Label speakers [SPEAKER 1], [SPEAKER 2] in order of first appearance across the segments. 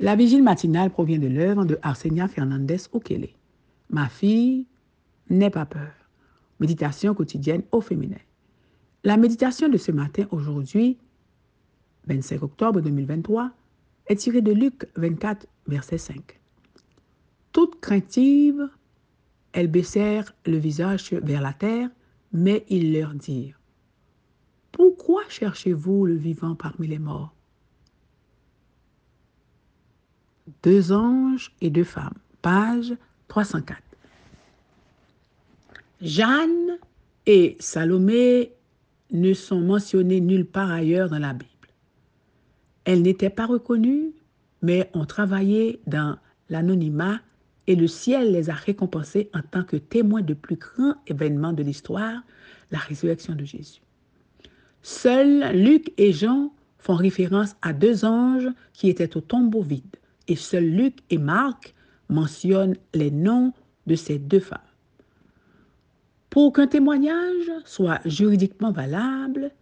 [SPEAKER 1] La vigile matinale provient de l'œuvre de Arsenia Fernandez Okele. Ma fille, n'aie pas peur. Méditation quotidienne au féminin. La méditation de ce matin, aujourd'hui, 25 octobre 2023, est tirée de Luc 24, verset 5. Toute craintive, elles baissèrent le visage vers la terre, mais ils leur dirent, Pourquoi cherchez-vous le vivant parmi les morts? Deux anges et deux femmes, page 304. Jeanne et Salomé ne sont mentionnées nulle part ailleurs dans la Bible. Elles n'étaient pas reconnues, mais ont travaillé dans l'anonymat et le ciel les a récompensées en tant que témoins de plus grands événements de l'histoire, la résurrection de Jésus. Seuls Luc et Jean font référence à deux anges qui étaient au tombeau vide, et seuls Luc et Marc mentionnent les noms de ces deux femmes. Pour qu'un témoignage soit juridiquement valable,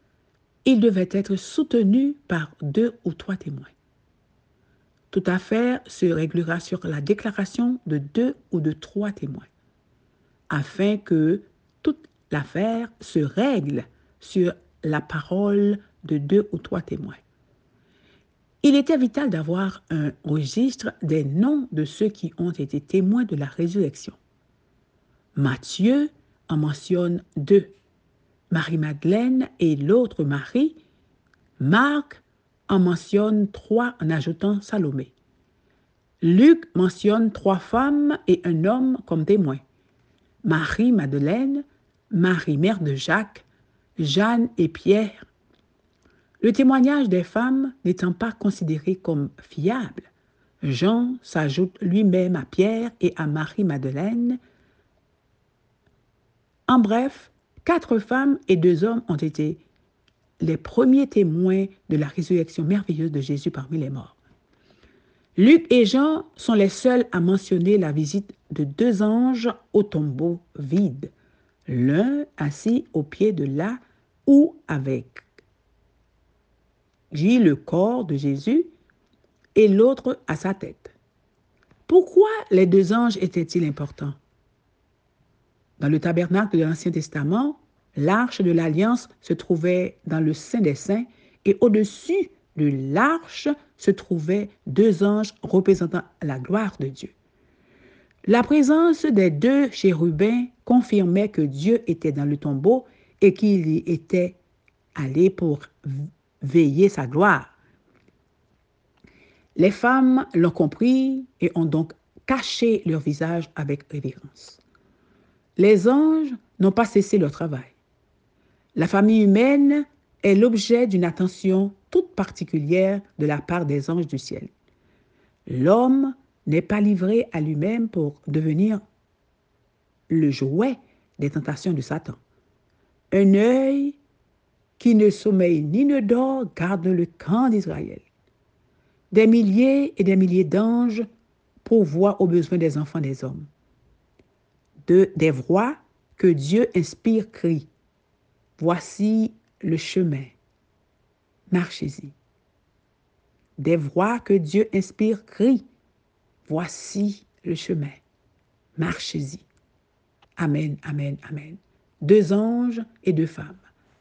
[SPEAKER 1] il devait être soutenu par deux ou trois témoins. Toute affaire se réglera sur la déclaration de deux ou de trois témoins, afin que toute l'affaire se règle sur la parole de deux ou trois témoins. Il était vital d'avoir un registre des noms de ceux qui ont été témoins de la résurrection. Matthieu en mentionne deux, Marie-Madeleine et l'autre Marie. Marc en mentionne trois en ajoutant Salomé. Luc mentionne trois femmes et un homme comme témoins. Marie-Madeleine, Marie mère de Jacques, Jeanne et Pierre. Le témoignage des femmes n'étant pas considéré comme fiable, Jean s'ajoute lui-même à Pierre et à Marie-Madeleine. En bref, quatre femmes et deux hommes ont été les premiers témoins de la résurrection merveilleuse de Jésus parmi les morts. Luc et Jean sont les seuls à mentionner la visite de deux anges au tombeau vide, l'un assis au pied de là où avec dit le corps de Jésus et l'autre à sa tête. Pourquoi les deux anges étaient-ils importants? Dans le tabernacle de l'Ancien Testament, L'arche de l'alliance se trouvait dans le Saint des Saints et au-dessus de l'arche se trouvaient deux anges représentant la gloire de Dieu. La présence des deux chérubins confirmait que Dieu était dans le tombeau et qu'il y était allé pour veiller sa gloire. Les femmes l'ont compris et ont donc caché leur visage avec révérence. Les anges n'ont pas cessé leur travail. La famille humaine est l'objet d'une attention toute particulière de la part des anges du ciel. L'homme n'est pas livré à lui-même pour devenir le jouet des tentations de Satan. Un œil qui ne sommeille ni ne dort garde le camp d'Israël. Des milliers et des milliers d'anges pourvoient aux besoins des enfants des hommes. De, des voix que Dieu inspire crient Voici le chemin. Marchez-y. Des voix que Dieu inspire crient. Voici le chemin. Marchez-y. Amen, amen, amen. Deux anges et deux femmes.